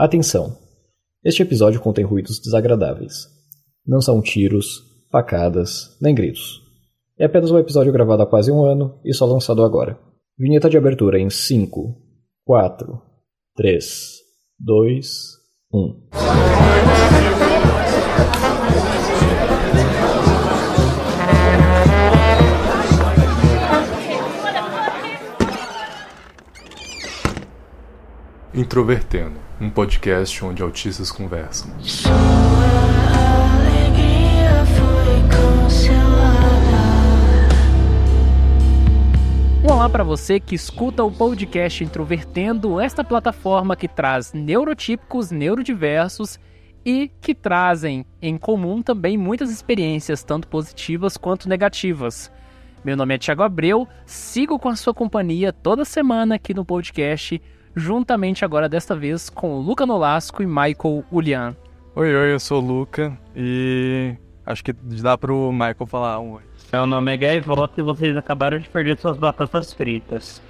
Atenção! Este episódio contém ruídos desagradáveis. Não são tiros, facadas, nem gritos. É apenas um episódio gravado há quase um ano e só lançado agora. Vinheta de abertura em 5, 4, 3, 2, 1. Introvertendo, um podcast onde autistas conversam. Olá para você que escuta o podcast Introvertendo, esta plataforma que traz neurotípicos, neurodiversos e que trazem em comum também muitas experiências, tanto positivas quanto negativas. Meu nome é Thiago Abreu, sigo com a sua companhia toda semana aqui no podcast juntamente agora desta vez com Luca Nolasco e Michael Ulian. Oi, oi, eu sou o Luca e acho que dá pro Michael falar um oi. Meu nome é Gaivota e vocês acabaram de perder suas batatas fritas.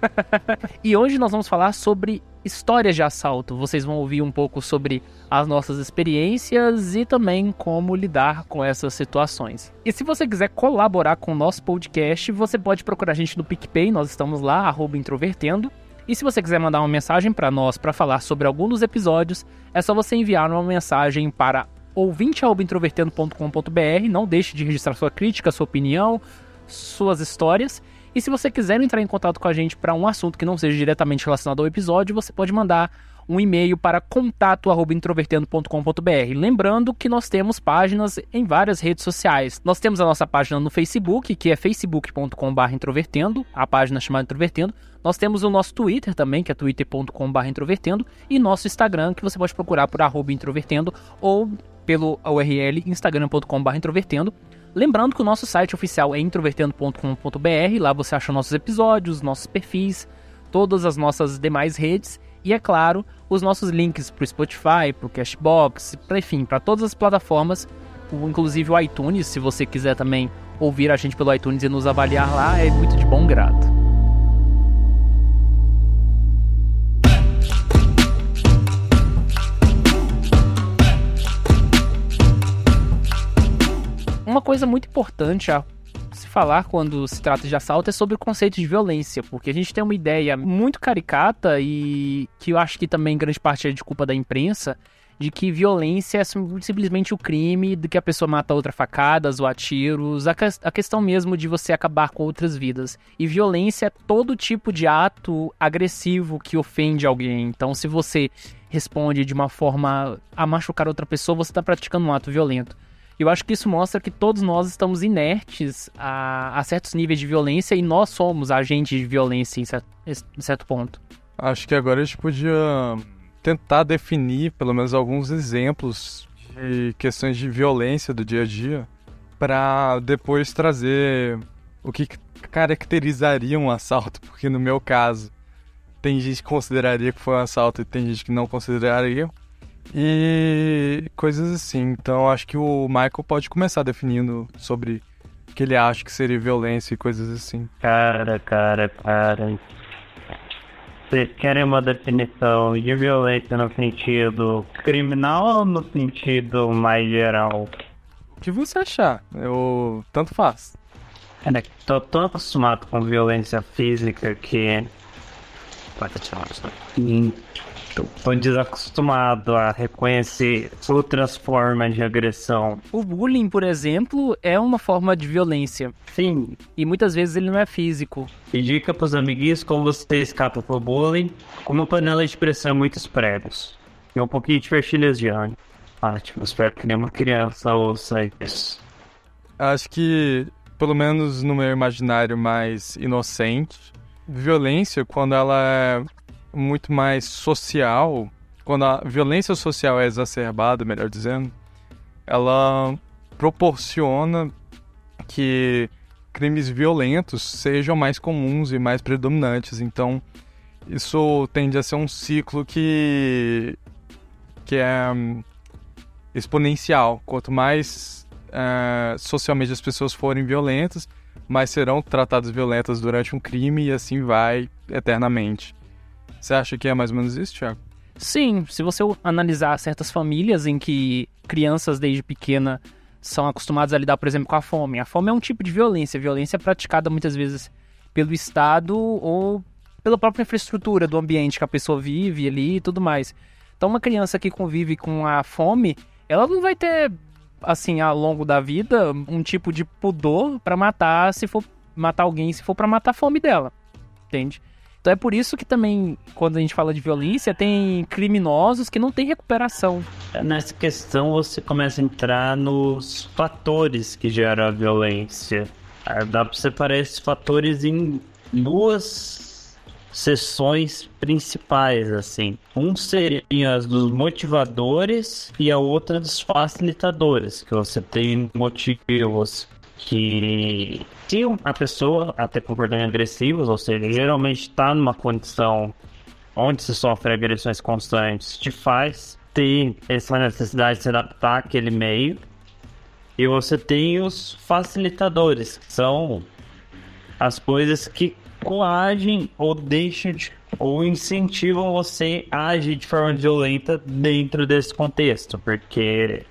e hoje nós vamos falar sobre histórias de assalto. Vocês vão ouvir um pouco sobre as nossas experiências e também como lidar com essas situações. E se você quiser colaborar com o nosso podcast, você pode procurar a gente no PicPay, nós estamos lá, introvertendo. E se você quiser mandar uma mensagem para nós para falar sobre algum dos episódios, é só você enviar uma mensagem para ouvinte@introvertendo.com.br. Não deixe de registrar sua crítica, sua opinião, suas histórias. E se você quiser entrar em contato com a gente para um assunto que não seja diretamente relacionado ao episódio, você pode mandar um e-mail para contato@introvertendo.com.br. Lembrando que nós temos páginas em várias redes sociais. Nós temos a nossa página no Facebook, que é facebook.com/introvertendo, a página chamada Introvertendo. Nós temos o nosso Twitter também, que é twitter.com/introvertendo, e nosso Instagram, que você pode procurar por @introvertendo ou pelo URL instagram.com/introvertendo. Lembrando que o nosso site oficial é introvertendo.com.br, lá você acha nossos episódios, nossos perfis, todas as nossas demais redes e, é claro, os nossos links para o Spotify, para o Cashbox, pra, enfim, para todas as plataformas, inclusive o iTunes, se você quiser também ouvir a gente pelo iTunes e nos avaliar lá, é muito de bom grado. Uma coisa muito importante a se falar quando se trata de assalto é sobre o conceito de violência, porque a gente tem uma ideia muito caricata e que eu acho que também grande parte é de culpa da imprensa, de que violência é simplesmente o crime de que a pessoa mata outra facadas ou a tiros, a, a questão mesmo de você acabar com outras vidas. E violência é todo tipo de ato agressivo que ofende alguém. Então, se você responde de uma forma a machucar outra pessoa, você está praticando um ato violento. Eu acho que isso mostra que todos nós estamos inertes a, a certos níveis de violência e nós somos agentes de violência em certo, em certo ponto. Acho que agora a gente podia tentar definir pelo menos alguns exemplos de questões de violência do dia a dia para depois trazer o que caracterizaria um assalto, porque no meu caso tem gente que consideraria que foi um assalto e tem gente que não consideraria e coisas assim. Então acho que o Michael pode começar definindo sobre o que ele acha que seria violência e coisas assim. Cara, cara, cara. Vocês querem uma definição de violência no sentido criminal ou no sentido mais geral? O que você achar? Eu tanto faz. Cara, tô tão acostumado com violência física que. Pode tirar Estou desacostumado a reconhecer outras formas de agressão. O bullying, por exemplo, é uma forma de violência. Sim. E muitas vezes ele não é físico. E dica para os amiguinhos como você escapa pro bullying com uma panela de pressão muitos pregos. E um pouquinho de fertilizante. Ótimo, espero que nenhuma criança ouça isso. Acho que, pelo menos no meu imaginário mais inocente, violência, quando ela é muito mais social, quando a violência social é exacerbada, melhor dizendo, ela proporciona que crimes violentos sejam mais comuns e mais predominantes. Então, isso tende a ser um ciclo que, que é um, exponencial. Quanto mais uh, socialmente as pessoas forem violentas, mais serão tratadas violentas durante um crime e assim vai eternamente. Você acha que é mais ou menos isso, Thiago? Sim, se você analisar certas famílias em que crianças desde pequena são acostumadas a lidar, por exemplo, com a fome. A fome é um tipo de violência. Violência é praticada muitas vezes pelo Estado ou pela própria infraestrutura do ambiente que a pessoa vive ali e tudo mais. Então, uma criança que convive com a fome, ela não vai ter, assim, ao longo da vida, um tipo de pudor para matar se for matar alguém, se for para matar a fome dela. Entende? Então é por isso que também, quando a gente fala de violência, tem criminosos que não têm recuperação. Nessa questão, você começa a entrar nos fatores que geram a violência. Dá para separar esses fatores em duas sessões principais, assim. Um seria as dos motivadores e a outra dos facilitadores, que você tem motivos que se a pessoa até comportamentos agressivos, ou seja, geralmente está numa condição onde se sofre agressões constantes, te faz ter essa necessidade de se adaptar àquele meio. E você tem os facilitadores, que são as coisas que coagem ou deixam de, ou incentivam você a agir de forma violenta dentro desse contexto, porque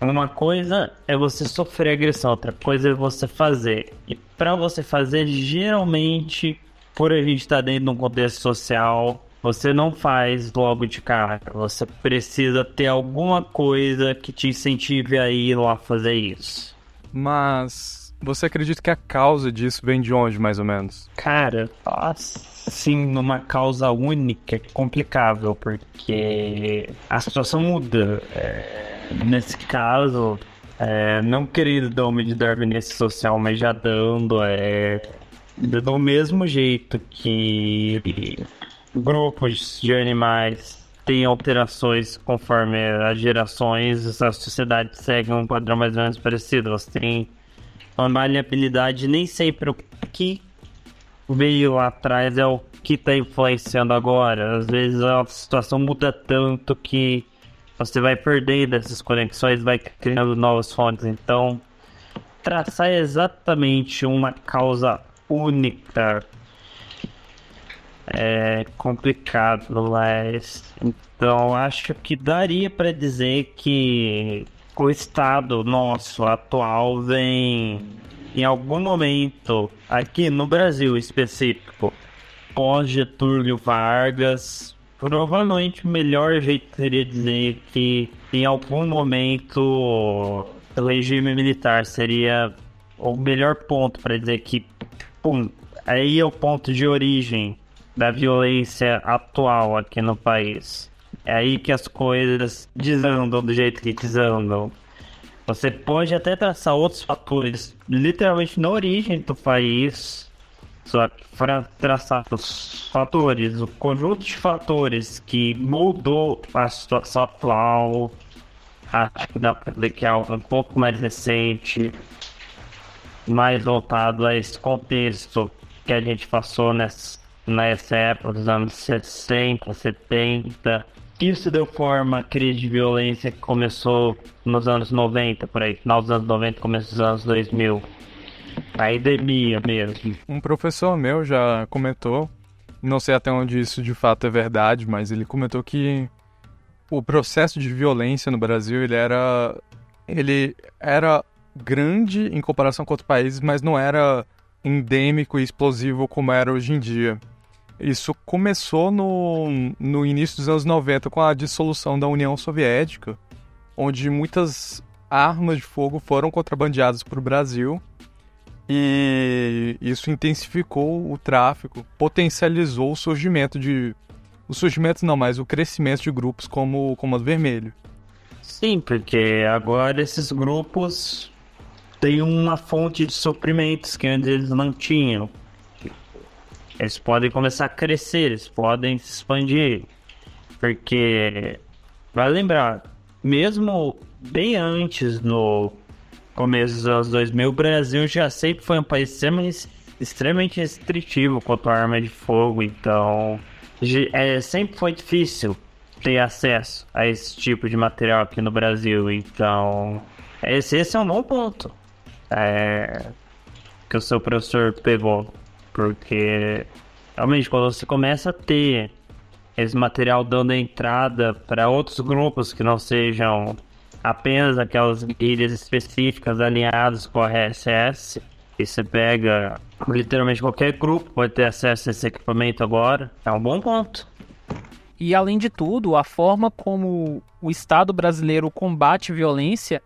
uma coisa é você sofrer agressão, outra coisa é você fazer. E para você fazer, geralmente, por a gente estar tá dentro de um contexto social, você não faz logo de cara. Você precisa ter alguma coisa que te incentive a ir lá fazer isso. Mas você acredita que a causa disso vem de onde, mais ou menos? Cara, assim, numa causa única é complicável, porque a situação muda. É Nesse caso, é, não querido dome de darwinista social, mas já dando, é, do mesmo jeito que grupos de animais têm alterações conforme as gerações, a sociedade segue um padrão mais ou menos parecido. Você tem uma maleabilidade, nem sempre o que veio lá atrás é o que está influenciando agora. Às vezes a situação muda tanto que você vai perdendo essas conexões, vai criando novas fontes. Então, traçar exatamente uma causa única é complicado, mas então acho que daria para dizer que o estado nosso atual vem em algum momento aqui no Brasil específico pós Getúlio Vargas Provavelmente o melhor jeito seria dizer que em algum momento o regime militar seria o melhor ponto para dizer que, pum, aí é o ponto de origem da violência atual aqui no país. É aí que as coisas desandam do jeito que desandam. Você pode até traçar outros fatores, literalmente na origem do país, para traçar os fatores, o conjunto de fatores que mudou a situação atual, acho que dá que é algo um pouco mais recente, mais voltado a esse contexto que a gente passou nessa, nessa época dos anos 60, 70. Isso deu forma à crise de violência que começou nos anos 90, por aí, final dos anos 90, começo dos anos 2000 a endemia mesmo. Um professor meu já comentou, não sei até onde isso de fato é verdade, mas ele comentou que o processo de violência no Brasil ele era ele era grande em comparação com outros países, mas não era endêmico e explosivo como era hoje em dia. Isso começou no, no início dos anos 90 com a dissolução da União Soviética, onde muitas armas de fogo foram contrabandeadas para o Brasil e isso intensificou o tráfico, potencializou o surgimento de. O surgimento não, mas o crescimento de grupos como o Comando Vermelho. Sim, porque agora esses grupos têm uma fonte de suprimentos que antes eles não tinham. Eles podem começar a crescer, eles podem se expandir. Porque, vai lembrar, mesmo bem antes no começo dos anos 2000, o Brasil já sempre foi um país extremamente, restritivo quanto à arma de fogo, então é, sempre foi difícil ter acesso a esse tipo de material aqui no Brasil, então esse, esse é um bom ponto é, que o seu professor pegou, porque realmente quando você começa a ter esse material dando entrada para outros grupos que não sejam apenas aquelas ilhas específicas alinhadas com a RSS. E você pega literalmente qualquer grupo pode ter acesso a esse equipamento agora. É um bom ponto. E além de tudo, a forma como o Estado brasileiro combate violência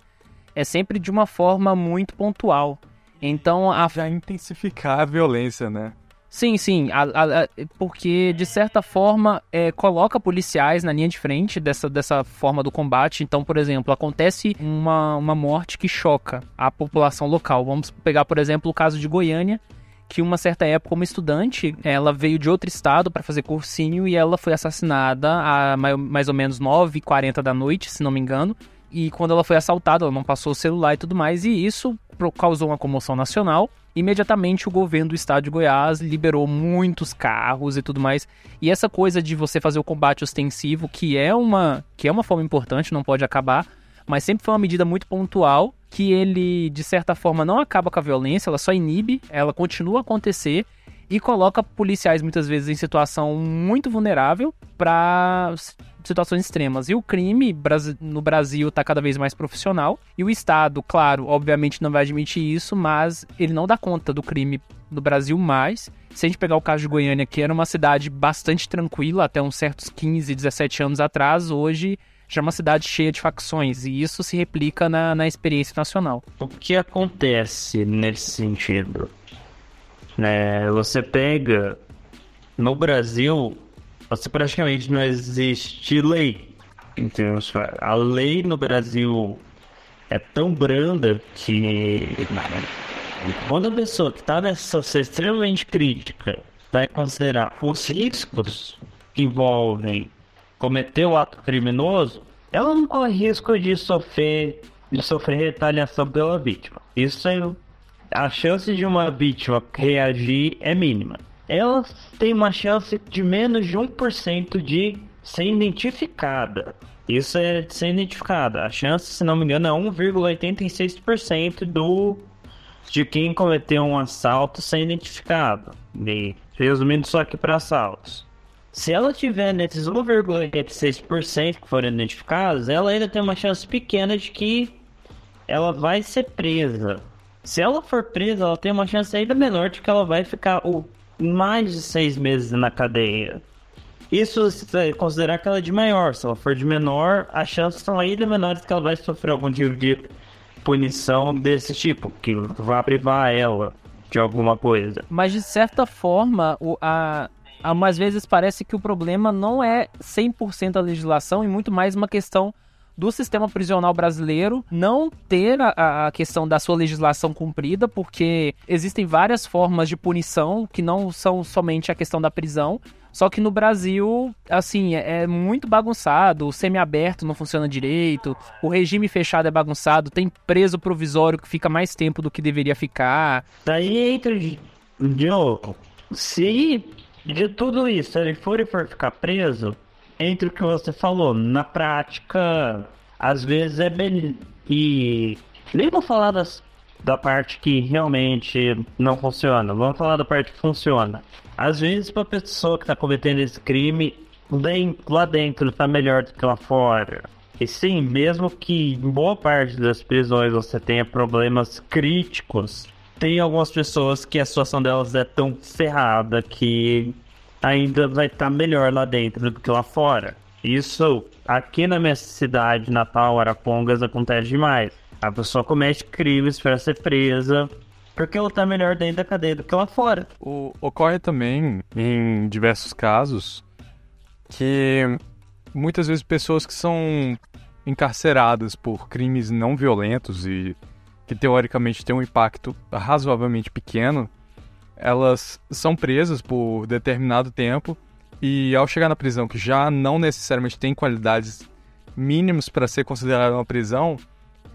é sempre de uma forma muito pontual. Então, a... já intensificar a violência, né? Sim, sim, a, a, a, porque de certa forma é, coloca policiais na linha de frente dessa, dessa forma do combate. Então, por exemplo, acontece uma, uma morte que choca a população local. Vamos pegar, por exemplo, o caso de Goiânia, que uma certa época, uma estudante, ela veio de outro estado para fazer cursinho e ela foi assassinada a mais ou menos 9h40 da noite, se não me engano. E quando ela foi assaltada, ela não passou o celular e tudo mais, e isso causou uma comoção nacional. Imediatamente o governo do estado de Goiás liberou muitos carros e tudo mais. E essa coisa de você fazer o combate ostensivo, que é uma, que é uma forma importante, não pode acabar, mas sempre foi uma medida muito pontual que ele de certa forma não acaba com a violência, ela só inibe, ela continua a acontecer e coloca policiais muitas vezes em situação muito vulnerável para situações extremas. E o crime no Brasil está cada vez mais profissional. E o Estado, claro, obviamente não vai admitir isso, mas ele não dá conta do crime no Brasil mais. Se a gente pegar o caso de Goiânia, que era uma cidade bastante tranquila até uns certos 15, 17 anos atrás, hoje já é uma cidade cheia de facções. E isso se replica na, na experiência nacional. O que acontece nesse sentido? É, você pega no Brasil, você praticamente não existe lei. Então, a lei no Brasil é tão branda que quando a pessoa que está nessa situação extremamente crítica vai considerar os riscos que envolvem cometer o ato criminoso, ela não corre risco de sofrer de sofrer retaliação pela vítima. Isso é a chance de uma vítima reagir é mínima. Ela tem uma chance de menos de 1% de ser identificada. Isso é de ser identificada. A chance, se não me engano, é 1,86% do de quem cometeu um assalto ser identificado. E, resumindo só aqui para assaltos. Se ela tiver nesses 1,86% que foram identificados, ela ainda tem uma chance pequena de que ela vai ser presa. Se ela for presa, ela tem uma chance ainda menor de que ela vai ficar o, mais de seis meses na cadeia. Isso se considerar que ela é de maior. Se ela for de menor, as chances são ainda menores que ela vai sofrer algum tipo de punição desse tipo, que vai privar ela de alguma coisa. Mas de certa forma, o, a, a, às vezes parece que o problema não é 100% a legislação e muito mais uma questão do sistema prisional brasileiro não ter a, a, questão da sua legislação cumprida, porque existem várias formas de punição que não são somente a questão da prisão. Só que no Brasil, assim, é, é muito bagunçado, o semiaberto não funciona direito, o regime fechado é bagunçado, tem preso provisório que fica mais tempo do que deveria ficar. Daí entra de novo. Se de tudo isso ele for e for ficar preso, entre o que você falou, na prática, às vezes é bem. E nem vou falar das, da parte que realmente não funciona, vamos falar da parte que funciona. Às vezes, para a pessoa que está cometendo esse crime, lá dentro está melhor do que lá fora. E sim, mesmo que em boa parte das prisões você tenha problemas críticos, tem algumas pessoas que a situação delas é tão ferrada que ainda vai estar tá melhor lá dentro do que lá fora. Isso aqui na minha cidade natal, Arapongas, acontece demais. A pessoa comete crimes para ser presa porque ela tá melhor dentro da cadeia do que lá fora. O, ocorre também, em diversos casos, que muitas vezes pessoas que são encarceradas por crimes não violentos e que teoricamente têm um impacto razoavelmente pequeno, elas são presas por determinado tempo e ao chegar na prisão, que já não necessariamente tem qualidades mínimas para ser considerada uma prisão,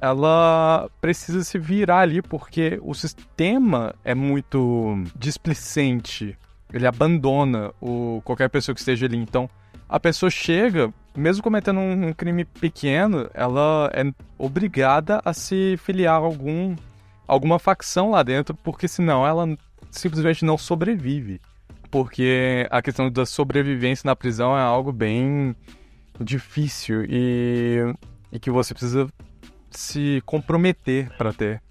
ela precisa se virar ali porque o sistema é muito displicente. Ele abandona o, qualquer pessoa que esteja ali. Então, a pessoa chega, mesmo cometendo um, crime pequeno, ela é obrigada a se filiar a algum, alguma facção lá dentro, porque senão ela simplesmente não sobrevive. porque a questão da sobrevivência na prisão é algo bem difícil e, e que você precisa se comprometer para ter.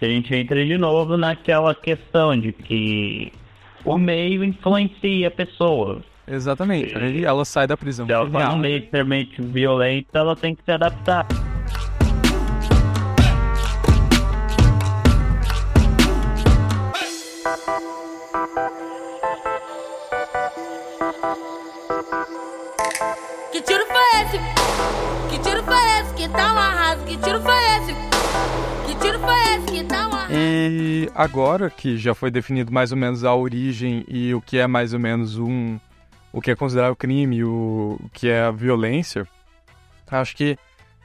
A gente entra de novo naquela questão de que o meio influencia a pessoa. Exatamente. Aí ela sai da prisão. Se ela tá num meio extremamente violento, ela tem que se adaptar. Que tiro foi esse? Que tiro foi esse? Que tá um arraso? Que tiro foi esse? Que tiro foi esse? Que tá um arraso? E agora que já foi definido mais ou menos a origem e o que é mais ou menos um. o que é considerado crime, o, o que é a violência, acho que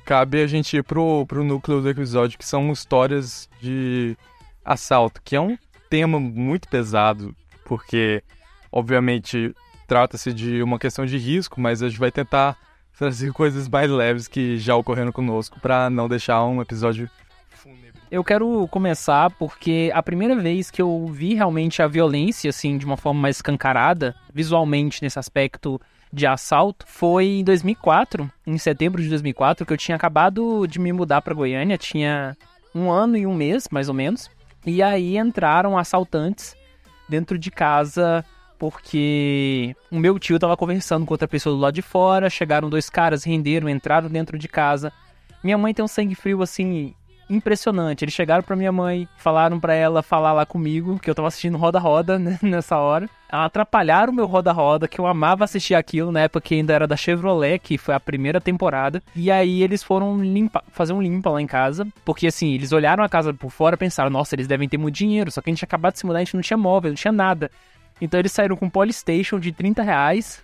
cabe a gente ir pro, pro núcleo do episódio, que são histórias de assalto, que é um tema muito pesado, porque, obviamente, trata-se de uma questão de risco, mas a gente vai tentar trazer coisas mais leves que já ocorreram conosco para não deixar um episódio fúnebre. Eu quero começar porque a primeira vez que eu vi realmente a violência, assim, de uma forma mais escancarada, visualmente nesse aspecto de assalto, foi em 2004, em setembro de 2004, que eu tinha acabado de me mudar para Goiânia, tinha um ano e um mês, mais ou menos, e aí entraram assaltantes dentro de casa porque o meu tio tava conversando com outra pessoa do lado de fora, chegaram dois caras, renderam, entraram dentro de casa. Minha mãe tem um sangue frio assim impressionante. Eles chegaram pra minha mãe, falaram pra ela falar lá comigo, que eu tava assistindo Roda Roda né, nessa hora. Atrapalharam o meu Roda Roda, que eu amava assistir aquilo na época que ainda era da Chevrolet, que foi a primeira temporada. E aí eles foram limpa, fazer um limpa lá em casa, porque assim, eles olharam a casa por fora pensaram, nossa, eles devem ter muito dinheiro, só que a gente acabado de se mudar, a gente não tinha móvel, não tinha nada. Então eles saíram com um Polystation de 30 reais,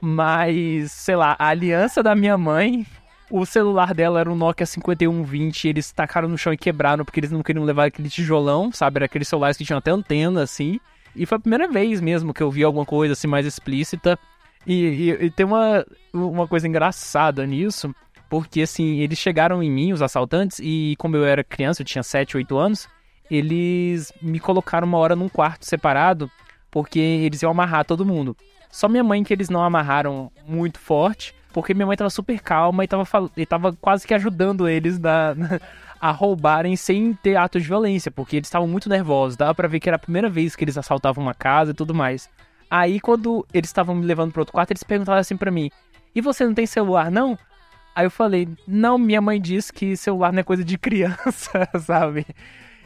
mas, sei lá, a aliança da minha mãe o celular dela era um Nokia 5120, eles tacaram no chão e quebraram porque eles não queriam levar aquele tijolão, sabe? Era aqueles celulares que tinham até antena, assim. E foi a primeira vez mesmo que eu vi alguma coisa assim mais explícita. E, e, e tem uma, uma coisa engraçada nisso, porque assim, eles chegaram em mim, os assaltantes, e como eu era criança, eu tinha 7, 8 anos, eles me colocaram uma hora num quarto separado, porque eles iam amarrar todo mundo. Só minha mãe que eles não amarraram muito forte, porque minha mãe tava super calma e tava, e tava quase que ajudando eles na, na- a roubarem sem ter atos de violência, porque eles estavam muito nervosos. Dava pra ver que era a primeira vez que eles assaltavam uma casa e tudo mais. Aí, quando eles estavam me levando pro outro quarto, eles perguntaram assim pra mim: E você não tem celular, não? Aí eu falei: Não, minha mãe disse que celular não é coisa de criança, sabe?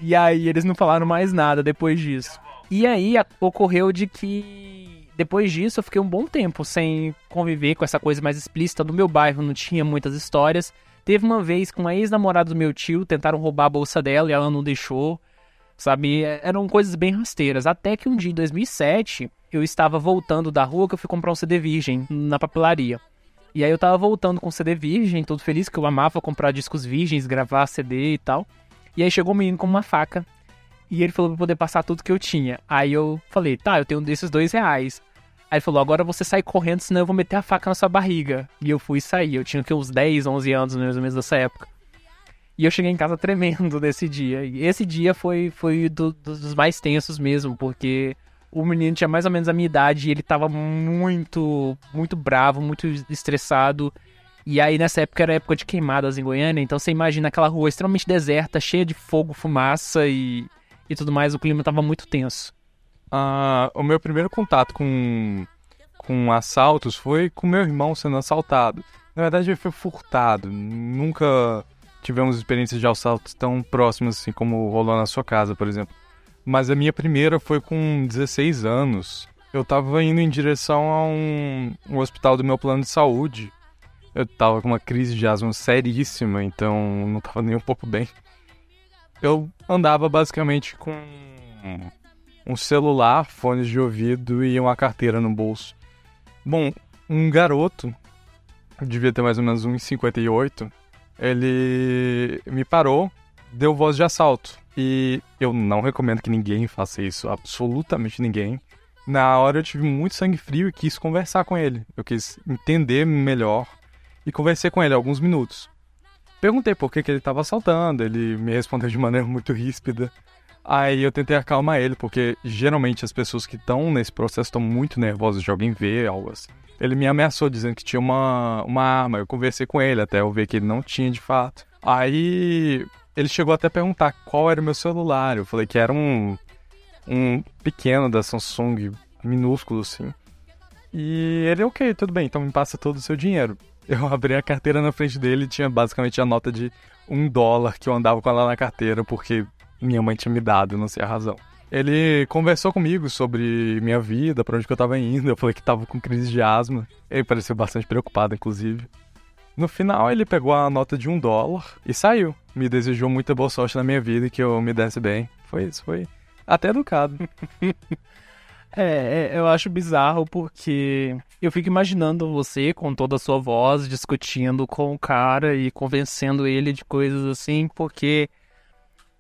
E aí eles não falaram mais nada depois disso. E aí a- ocorreu de que depois disso eu fiquei um bom tempo sem conviver com essa coisa mais explícita. No meu bairro não tinha muitas histórias. Teve uma vez com uma ex-namorada do meu tio, tentaram roubar a bolsa dela e ela não deixou. Sabe, É- eram coisas bem rasteiras. Até que um dia em 2007, eu estava voltando da rua que eu fui comprar um CD virgem na papelaria. E aí eu tava voltando com o CD virgem, todo feliz que eu amava comprar discos virgens, gravar CD e tal. E aí chegou um menino com uma faca e ele falou pra poder passar tudo que eu tinha. Aí eu falei, tá, eu tenho desses dois reais. Aí ele falou, agora você sai correndo, senão eu vou meter a faca na sua barriga. E eu fui sair. Eu tinha que uns 10, 11 anos, mais ou menos, dessa época. E eu cheguei em casa tremendo nesse dia. E esse dia foi, foi do- dos mais tensos mesmo, porque o menino tinha mais ou menos a minha idade e ele tava muito, muito bravo, muito estressado. E aí nessa época era época de queimadas em Goiânia, então você imagina aquela rua extremamente deserta, cheia de fogo, fumaça e, e tudo mais, o clima tava muito tenso. Ah, o meu primeiro contato com, com assaltos foi com meu irmão sendo assaltado. Na verdade, ele foi furtado. Nunca tivemos experiências de assaltos tão próximas assim como rolou na sua casa, por exemplo. Mas a minha primeira foi com 16 anos. Eu tava indo em direção a um, um hospital do meu plano de saúde. Eu tava com uma crise de asma seríssima, então não tava nem um pouco bem. Eu andava basicamente com um celular, fones de ouvido e uma carteira no bolso. Bom, um garoto, devia ter mais ou menos 1,58, ele me parou, deu voz de assalto. E eu não recomendo que ninguém faça isso, absolutamente ninguém. Na hora eu tive muito sangue frio e quis conversar com ele. Eu quis entender melhor e conversei com ele alguns minutos. Perguntei por que, que ele estava assaltando, ele me respondeu de maneira muito ríspida. Aí eu tentei acalmar ele, porque geralmente as pessoas que estão nesse processo estão muito nervosas de alguém ver algo assim. Ele me ameaçou dizendo que tinha uma, uma arma. Eu conversei com ele até eu ver que ele não tinha de fato. Aí ele chegou até a perguntar qual era o meu celular. Eu falei que era um, um pequeno da Samsung, minúsculo assim. E ele, ok, tudo bem, então me passa todo o seu dinheiro. Eu abri a carteira na frente dele e tinha basicamente a nota de um dólar que eu andava com ela na carteira porque minha mãe tinha me dado, não sei a razão. Ele conversou comigo sobre minha vida, para onde eu tava indo. Eu falei que tava com crise de asma. Ele pareceu bastante preocupado, inclusive. No final, ele pegou a nota de um dólar e saiu. Me desejou muita boa sorte na minha vida e que eu me desse bem. Foi isso, foi até educado. É, é, eu acho bizarro porque eu fico imaginando você com toda a sua voz discutindo com o cara e convencendo ele de coisas assim, porque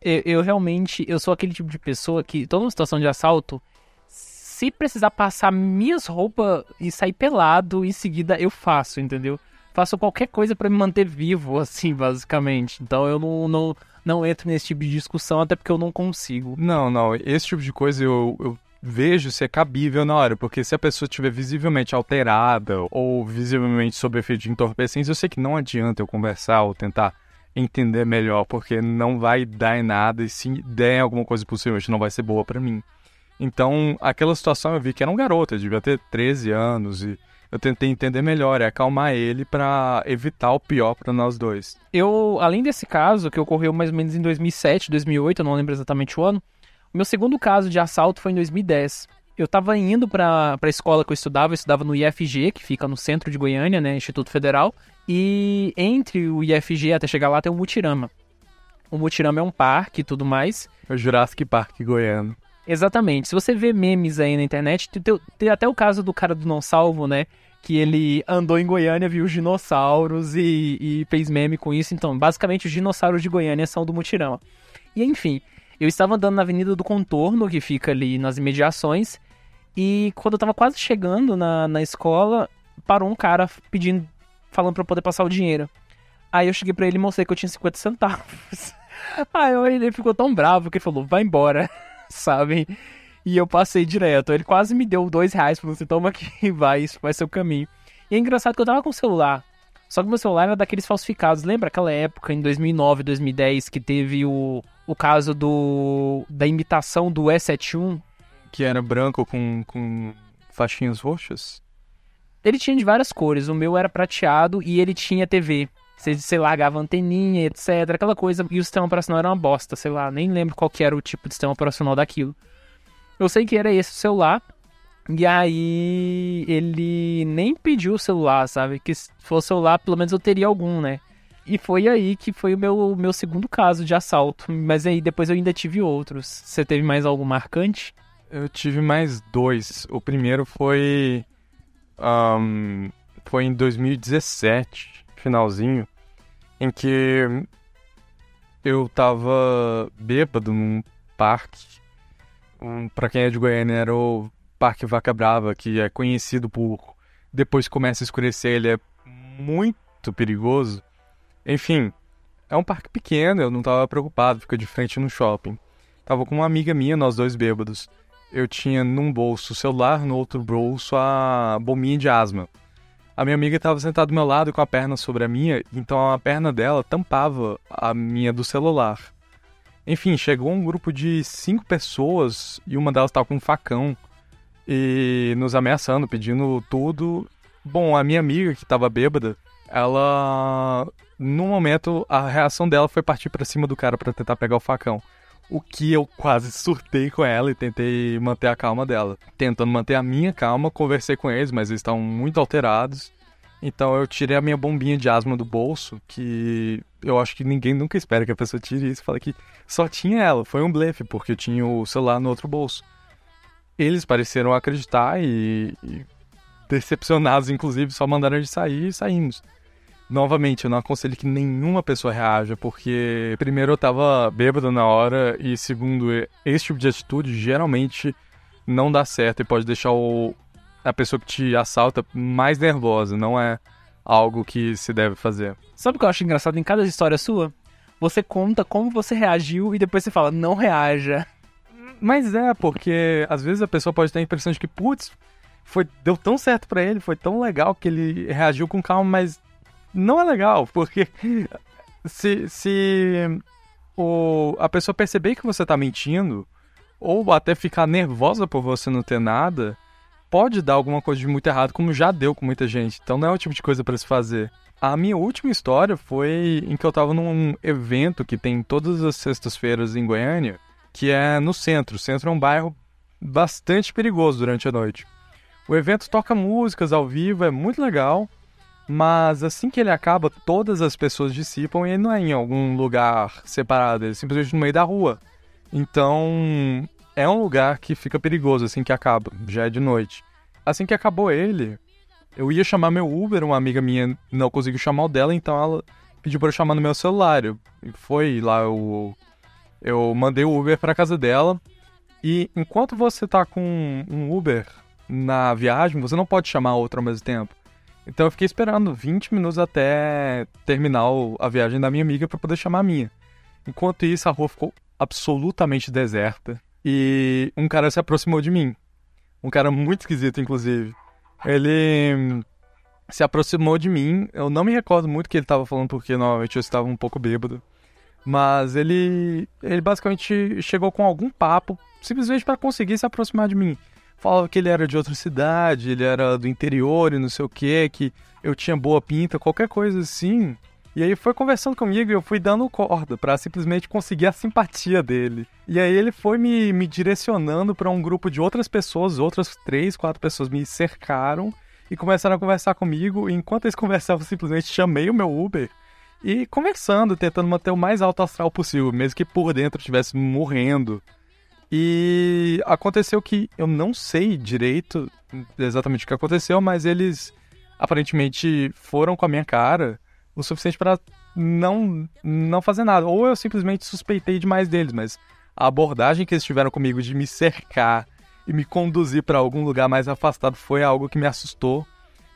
eu, eu realmente eu sou aquele tipo de pessoa que toda uma situação de assalto, se precisar passar minhas roupas e sair pelado, em seguida eu faço, entendeu? Faço qualquer coisa para me manter vivo, assim, basicamente. Então eu não, não, não entro nesse tipo de discussão, até porque eu não consigo. Não, não, esse tipo de coisa eu, eu vejo se é cabível na hora, porque se a pessoa estiver visivelmente alterada ou visivelmente sob efeito de entorpecentes, eu sei que não adianta eu conversar ou tentar entender melhor, porque não vai dar em nada e se der alguma coisa possivelmente não vai ser boa para mim. Então, aquela situação eu vi que era um garoto, devia ter 13 anos e eu tentei entender melhor e acalmar ele para evitar o pior para nós dois. Eu, além desse caso que ocorreu mais ou menos em 2007, 2008, eu não lembro exatamente o ano, o meu segundo caso de assalto foi em 2010. Eu estava indo para a escola que eu estudava, eu estudava no IFG, que fica no centro de Goiânia, né, Instituto Federal, e entre o IFG até chegar lá tem o Mutirama. O Mutirama é um parque e tudo mais. É o Jurassic Park goiano. Exatamente. Se você vê memes aí na internet, tem, tem até o caso do cara do Não Salvo, né? Que ele andou em Goiânia, viu os dinossauros e, e fez meme com isso. Então, basicamente, os dinossauros de Goiânia são do Mutirama. E enfim, eu estava andando na Avenida do Contorno, que fica ali nas imediações, e quando eu estava quase chegando na, na escola, parou um cara pedindo, falando para eu poder passar o dinheiro. Aí eu cheguei para ele e mostrei que eu tinha 50 centavos. Aí ele ficou tão bravo que ele falou, vai embora, sabe? E eu passei direto. Ele quase me deu dois reais, falou assim, toma aqui, vai, isso vai ser o caminho. E é engraçado que eu tava com o celular. Só que meu celular era daqueles falsificados. Lembra aquela época, em 2009, 2010, que teve o, o caso do da imitação do E71? Que era branco com, com faixinhas roxas? Ele tinha de várias cores. O meu era prateado e ele tinha TV. Você, você largava anteninha, etc. Aquela coisa. E o sistema operacional era uma bosta, sei lá. Nem lembro qual era o tipo de sistema operacional daquilo. Eu sei que era esse o celular. E aí ele nem pediu o celular, sabe? Que se fosse celular, pelo menos eu teria algum, né? E foi aí que foi o meu, meu segundo caso de assalto. Mas aí depois eu ainda tive outros. Você teve mais algo marcante? Eu tive mais dois. O primeiro foi. Um, foi em 2017, finalzinho, em que eu tava bêbado num parque. Um, pra quem é de Goiânia, era o Parque Vaca Brava, que é conhecido por. Depois começa a escurecer, ele é muito perigoso. Enfim, é um parque pequeno, eu não tava preocupado, fica de frente no shopping. Tava com uma amiga minha, nós dois bêbados. Eu tinha num bolso o celular, no outro bolso a bombinha de asma. A minha amiga estava sentada do meu lado com a perna sobre a minha, então a perna dela tampava a minha do celular. Enfim, chegou um grupo de cinco pessoas e uma delas estava com um facão e nos ameaçando, pedindo tudo. Bom, a minha amiga que estava bêbada, ela no momento a reação dela foi partir para cima do cara para tentar pegar o facão. O que eu quase surtei com ela e tentei manter a calma dela. Tentando manter a minha calma, conversei com eles, mas eles estavam muito alterados. Então eu tirei a minha bombinha de asma do bolso, que eu acho que ninguém nunca espera que a pessoa tire isso. Falei que só tinha ela, foi um blefe, porque eu tinha o celular no outro bolso. Eles pareceram acreditar e, e decepcionados, inclusive, só mandaram de sair e saímos. Novamente, eu não aconselho que nenhuma pessoa reaja, porque primeiro eu tava bêbado na hora e segundo, esse tipo de atitude geralmente não dá certo e pode deixar o, a pessoa que te assalta mais nervosa, não é algo que se deve fazer. Sabe o que eu acho engraçado em cada história sua? você conta como você reagiu e depois você fala, não reaja. Mas é, porque às vezes a pessoa pode ter a impressão de que, putz, foi, deu tão certo pra ele, foi tão legal que ele reagiu com calma, mas não é legal, porque se, se o, a pessoa perceber que você tá mentindo, ou até ficar nervosa por você não ter nada, pode dar alguma coisa de muito errado, como já deu com muita gente. Então não é o tipo de coisa para se fazer. A minha última história foi em que eu tava num evento que tem todas as sextas-feiras em Goiânia, que é no centro. O centro é um bairro bastante perigoso durante a noite. O evento toca músicas ao vivo, é muito legal, mas assim que ele acaba, todas as pessoas dissipam e ele não é em algum lugar separado, ele é simplesmente no meio da rua. Então, é um lugar que fica perigoso assim que acaba, já é de noite. Assim que acabou ele, eu ia chamar meu Uber, uma amiga minha não conseguiu chamar o dela, então ela pediu para eu chamar no meu celular. Foi lá, eu, eu mandei o Uber para casa dela. E enquanto você tá com um Uber na viagem, você não pode chamar outro ao mesmo tempo. Então eu fiquei esperando 20 minutos até terminar a viagem da minha amiga para poder chamar a minha. Enquanto isso, a rua ficou absolutamente deserta e um cara se aproximou de mim. Um cara muito esquisito, inclusive. Ele hum, se aproximou de mim. Eu não me recordo muito o que ele estava falando, porque normalmente eu estava um pouco bêbado. Mas ele, ele basicamente chegou com algum papo, simplesmente para conseguir se aproximar de mim falava que ele era de outra cidade, ele era do interior e não sei o que, que eu tinha boa pinta, qualquer coisa assim. E aí foi conversando comigo e eu fui dando corda para simplesmente conseguir a simpatia dele. E aí ele foi me, me direcionando para um grupo de outras pessoas, outras três, quatro pessoas me cercaram e começaram a conversar comigo. E enquanto eles conversavam, simplesmente chamei o meu Uber e conversando, tentando manter o mais alto astral possível, mesmo que por dentro estivesse morrendo. E aconteceu que eu não sei direito exatamente o que aconteceu, mas eles aparentemente foram com a minha cara o suficiente para não não fazer nada. Ou eu simplesmente suspeitei demais deles, mas a abordagem que eles tiveram comigo de me cercar e me conduzir para algum lugar mais afastado foi algo que me assustou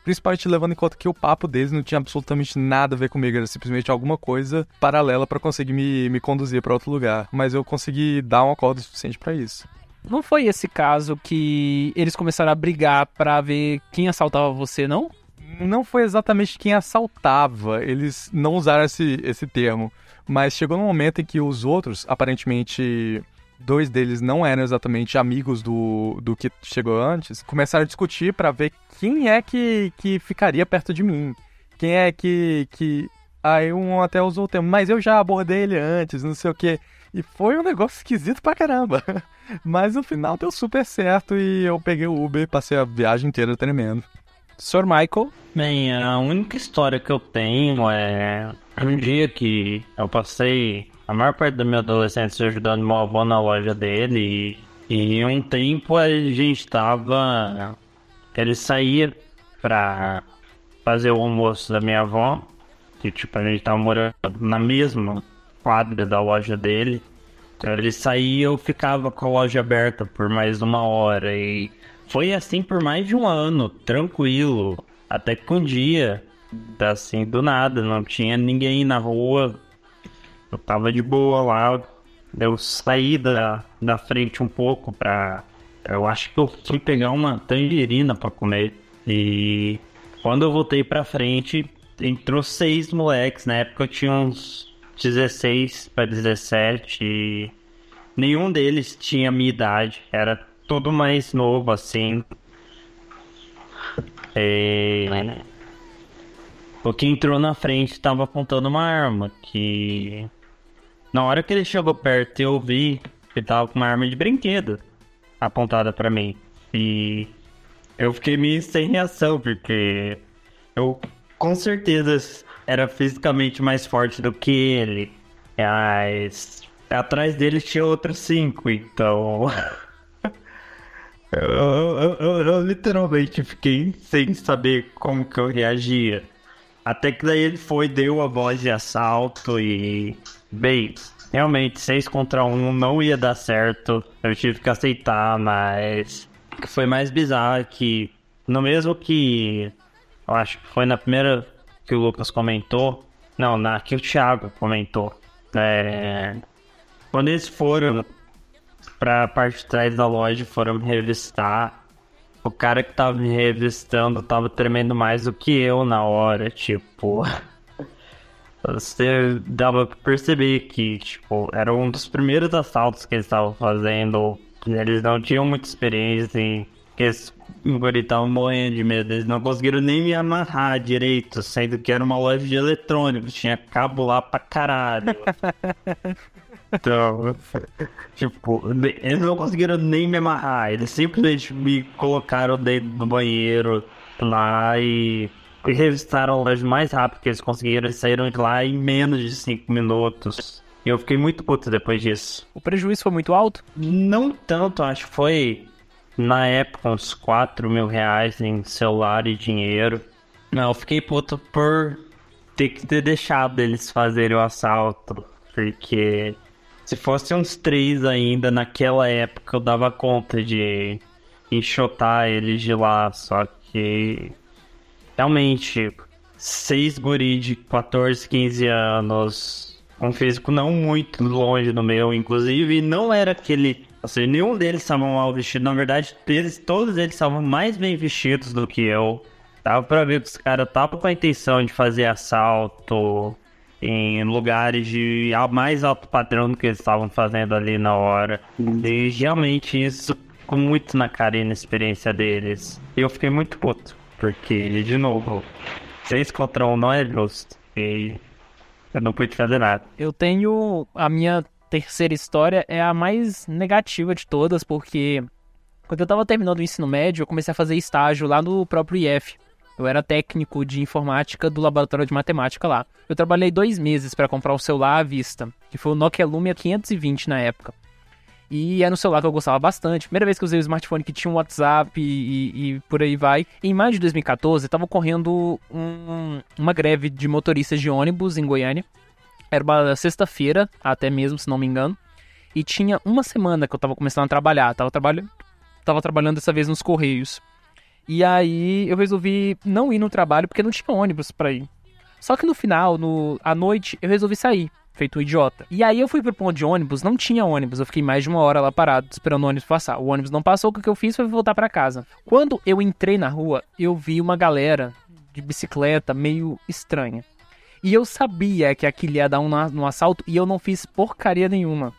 Principalmente levando em conta que o papo deles não tinha absolutamente nada a ver comigo, era simplesmente alguma coisa paralela para conseguir me, me conduzir para outro lugar. Mas eu consegui dar um acordo suficiente para isso. Não foi esse caso que eles começaram a brigar para ver quem assaltava você, não? Não foi exatamente quem assaltava, eles não usaram esse, esse termo. Mas chegou num momento em que os outros, aparentemente dois deles não eram exatamente amigos do, do que chegou antes, começaram a discutir para ver quem é que, que ficaria perto de mim. Quem é que. que... Aí um até usou o termo, mas eu já abordei ele antes, não sei o que. E foi um negócio esquisito pra caramba. Mas no final deu super certo e eu peguei o Uber e passei a viagem inteira tremendo. Sr. Michael? Bem, a única história que eu tenho é um dia que eu passei a maior parte da minha adolescência ajudando meu avô na loja dele. E, e um tempo a gente tava. Ele saía pra fazer o almoço da minha avó. Que tipo, a gente tava morando na mesma quadra da loja dele. Então ele saía eu ficava com a loja aberta por mais uma hora. E foi assim por mais de um ano, tranquilo. Até que um dia, assim, do nada, não tinha ninguém na rua eu tava de boa lá, eu saí da, da frente um pouco pra. Eu acho que eu fui pegar uma tangerina pra comer. E quando eu voltei pra frente, entrou seis moleques. Na época eu tinha uns 16 para 17. E nenhum deles tinha minha idade. Era tudo mais novo assim. E... O que entrou na frente tava apontando uma arma que na hora que ele chegou perto, eu vi que ele tava com uma arma de brinquedo apontada para mim. E eu fiquei meio sem reação, porque eu com certeza era fisicamente mais forte do que ele. Mas atrás dele tinha outros cinco, então. eu, eu, eu, eu, literalmente fiquei sem saber como que eu reagia. Até que daí ele foi, deu a voz de assalto e Bem, realmente, 6 contra 1 um não ia dar certo. Eu tive que aceitar, mas. O que foi mais bizarro é que, no mesmo que. Eu acho que foi na primeira que o Lucas comentou. Não, na que o Thiago comentou. É, quando eles foram pra parte de trás da loja, foram me revistar. O cara que tava me revistando tava tremendo mais do que eu na hora, tipo. Você dava pra perceber que, tipo, era um dos primeiros assaltos que eles estavam fazendo. Eles não tinham muita experiência em. Que eles estavam morrendo de medo. Eles não conseguiram nem me amarrar direito, sendo que era uma loja de eletrônicos. Tinha cabo lá pra caralho. Então, tipo, eles não conseguiram nem me amarrar. Eles simplesmente me colocaram dentro do banheiro lá e, e revistaram loja mais rápido que eles conseguiram. Eles saíram de lá em menos de 5 minutos. E eu fiquei muito puto depois disso. O prejuízo foi muito alto? Não tanto, acho que foi na época uns 4 mil reais em celular e dinheiro. Não, eu fiquei puto por ter que ter deixado eles fazerem o assalto. Porque se fosse uns três ainda naquela época eu dava conta de enxotar eles de lá. Só que realmente seis guri de 14, 15 anos, um físico não muito longe do meu, inclusive, não era aquele. Assim, nenhum deles estava mal vestido. Na verdade, eles, todos eles estavam mais bem vestidos do que eu. Dava pra ver que os caras estavam com a intenção de fazer assalto em lugares de mais alto padrão do que eles estavam fazendo ali na hora. E realmente isso ficou muito na cara e na experiência deles. E eu fiquei muito puto, porque, de novo, seis contra um não é justo. E eu não pude fazer nada. Eu tenho. A minha terceira história é a mais negativa de todas, porque quando eu tava terminando o ensino médio, eu comecei a fazer estágio lá no próprio IF. Eu era técnico de informática do laboratório de matemática lá. Eu trabalhei dois meses para comprar um celular à vista, que foi o Nokia Lumia 520 na época. E era um celular que eu gostava bastante. Primeira vez que eu usei o smartphone que tinha um WhatsApp e, e, por aí vai. Em maio de 2014, estava ocorrendo um, uma greve de motoristas de ônibus em Goiânia. Era uma sexta-feira, até mesmo, se não me engano. E tinha uma semana que eu estava começando a trabalhar. Tava, trabalhando, tava trabalhando dessa vez nos Correios. E aí eu resolvi não ir no trabalho porque não tinha ônibus para ir. Só que no final, no à noite, eu resolvi sair, feito um idiota. E aí eu fui pro ponto de ônibus, não tinha ônibus, eu fiquei mais de uma hora lá parado, esperando o ônibus passar. O ônibus não passou, o que eu fiz foi voltar para casa. Quando eu entrei na rua, eu vi uma galera de bicicleta meio estranha. E eu sabia que aquilo ia dar um, um assalto e eu não fiz porcaria nenhuma.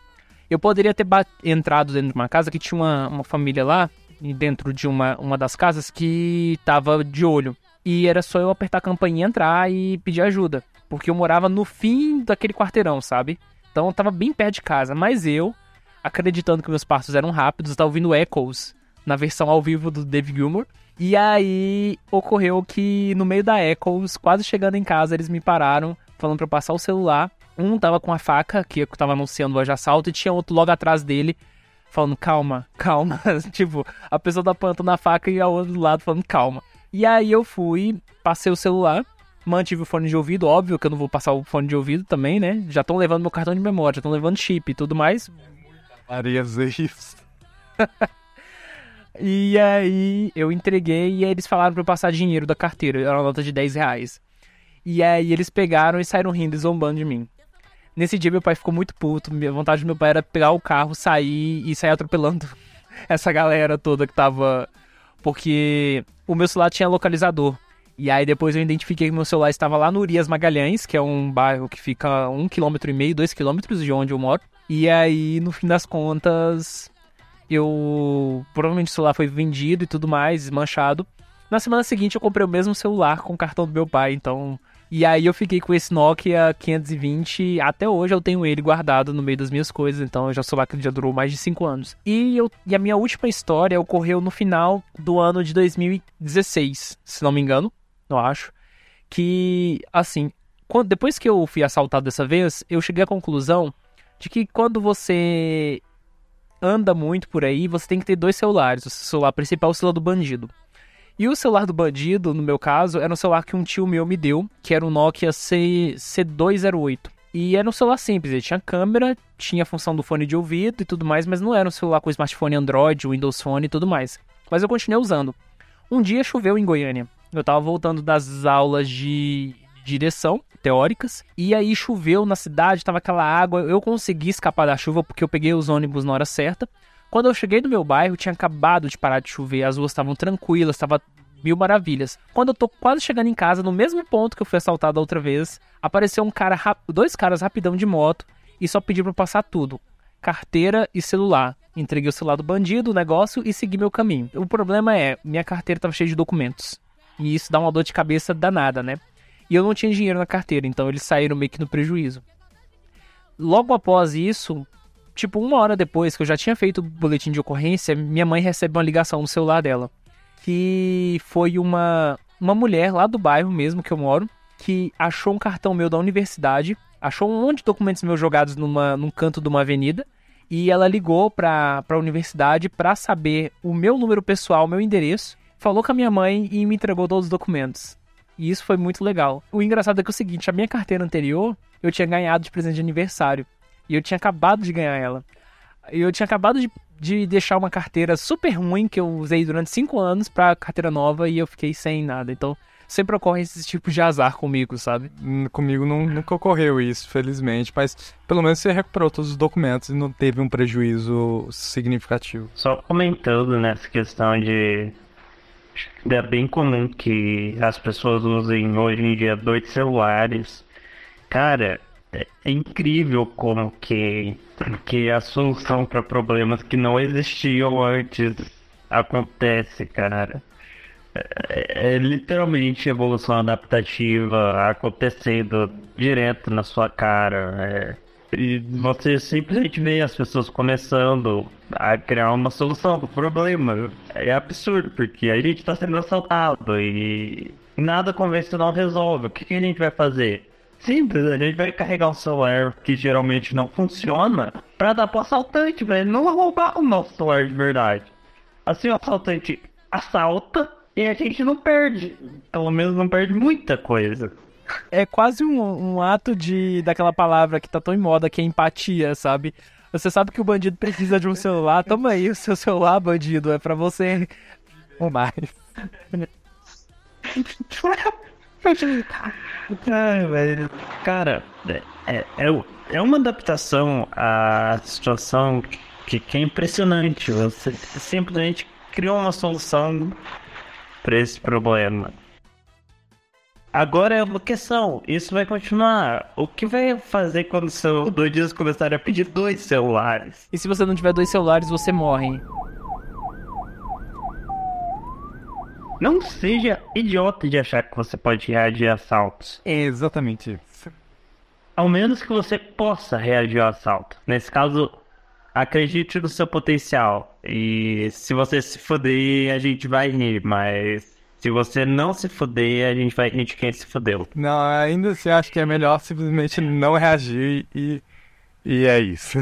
Eu poderia ter entrado dentro de uma casa que tinha uma, uma família lá dentro de uma, uma das casas que tava de olho. E era só eu apertar a campainha, entrar e pedir ajuda. Porque eu morava no fim daquele quarteirão, sabe? Então eu tava bem perto de casa. Mas eu, acreditando que meus passos eram rápidos, estava ouvindo Echoes na versão ao vivo do Dave Gilmour. E aí ocorreu que no meio da Echoes, quase chegando em casa, eles me pararam, falando para passar o celular. Um tava com a faca, que eu tava anunciando o assalto, e tinha outro logo atrás dele, falando calma, calma. tipo, a pessoa tá apontando a faca e a outra do lado falando calma. E aí eu fui, passei o celular, mantive o fone de ouvido, óbvio que eu não vou passar o fone de ouvido também, né? Já estão levando meu cartão de memória, já estão levando chip e tudo mais. Maria isso. e aí eu entreguei e eles falaram pra eu passar dinheiro da carteira, era uma nota de 10 reais. E aí eles pegaram e saíram rindo e zombando de mim. Nesse dia meu pai ficou muito puto. Minha vontade do meu pai era pegar o carro, sair e sair atropelando essa galera toda que tava. Porque o meu celular tinha localizador. E aí depois eu identifiquei que meu celular estava lá no Urias Magalhães, que é um bairro que fica um quilômetro e meio, dois quilômetros de onde eu moro. E aí, no fim das contas, eu. Provavelmente o celular foi vendido e tudo mais, manchado. Na semana seguinte eu comprei o mesmo celular com o cartão do meu pai, então e aí eu fiquei com esse Nokia 520, até hoje eu tenho ele guardado no meio das minhas coisas, então eu já sou lá que já durou mais de 5 anos. E, eu, e a minha última história ocorreu no final do ano de 2016, se não me engano, eu acho. Que, assim, quando, depois que eu fui assaltado dessa vez, eu cheguei à conclusão de que quando você anda muito por aí, você tem que ter dois celulares. O celular principal é o celular do bandido. E o celular do bandido, no meu caso, era um celular que um tio meu me deu, que era um Nokia C, C208. E era um celular simples, ele tinha câmera, tinha a função do fone de ouvido e tudo mais, mas não era um celular com smartphone Android, Windows Phone e tudo mais. Mas eu continuei usando. Um dia choveu em Goiânia. Eu tava voltando das aulas de, direção, teóricas, e aí choveu na cidade, tava aquela água, eu consegui escapar da chuva porque eu peguei os ônibus na hora certa. Quando eu cheguei no meu bairro, tinha acabado de parar de chover, as ruas estavam tranquilas, estava mil maravilhas. Quando eu tô quase chegando em casa, no mesmo ponto que eu fui assaltado outra vez, apareceu um cara, dois caras rapidão de moto e só pediram pra passar tudo: carteira e celular. Entreguei o celular do bandido, o negócio e segui meu caminho. O problema é, minha carteira tava cheia de documentos. E isso dá uma dor de cabeça danada, né? E eu não tinha dinheiro na carteira, então eles saíram meio que no prejuízo. Logo após isso, tipo uma hora depois que eu já tinha feito o boletim de ocorrência, minha mãe recebe uma ligação no celular dela. Que foi uma, uma mulher lá do bairro mesmo que eu moro, que achou um cartão meu da universidade, achou um monte de documentos meus jogados numa, num canto de uma avenida, e ela ligou pra, pra universidade pra saber o meu número pessoal, meu endereço, falou com a minha mãe e me entregou todos os documentos. E isso foi muito legal. O engraçado é que é o seguinte, a minha carteira anterior eu tinha ganhado de presente de aniversário. E eu tinha acabado de ganhar ela. E eu tinha acabado de, de deixar uma carteira super ruim que eu usei durante cinco anos pra carteira nova e eu fiquei sem nada. Então sempre ocorre esse tipo de azar comigo, sabe? Comigo não, nunca ocorreu isso, felizmente, mas pelo menos você recuperou todos os documentos e não teve um prejuízo significativo. Só comentando nessa questão de. É bem comum que as pessoas usem hoje em dia dois celulares. Cara, é é incrível como que, que a solução para problemas que não existiam antes acontece, cara. É, é literalmente evolução adaptativa acontecendo direto na sua cara. é. E você simplesmente vê as pessoas começando a criar uma solução pro problema. É absurdo, porque a gente tá sendo assaltado e nada convencional resolve. O que, que a gente vai fazer? Simples, a gente vai carregar um celular que geralmente não funciona pra dar pro assaltante, pra ele não roubar o nosso celular de verdade. Assim o assaltante assalta e a gente não perde. Pelo menos não perde muita coisa. É quase um, um ato de daquela palavra que tá tão em moda, que é empatia, sabe? Você sabe que o bandido precisa de um celular, toma aí o seu celular, bandido, é pra você ou mais. Ai, velho. Cara, é, é, é uma adaptação à situação que, que é impressionante. Você simplesmente criou uma solução para esse problema. Agora é uma questão, isso vai continuar. O que vai fazer quando seus bandidos começarem a pedir dois celulares? E se você não tiver dois celulares, você morre. Não seja idiota de achar que você pode reagir a assaltos. É exatamente isso. Ao menos que você possa reagir ao assalto. Nesse caso, acredite no seu potencial. E se você se fuder, a gente vai rir, mas se você não se fuder, a gente vai de quem se fudeu. Não, ainda assim acho que é melhor simplesmente não reagir e, e é isso.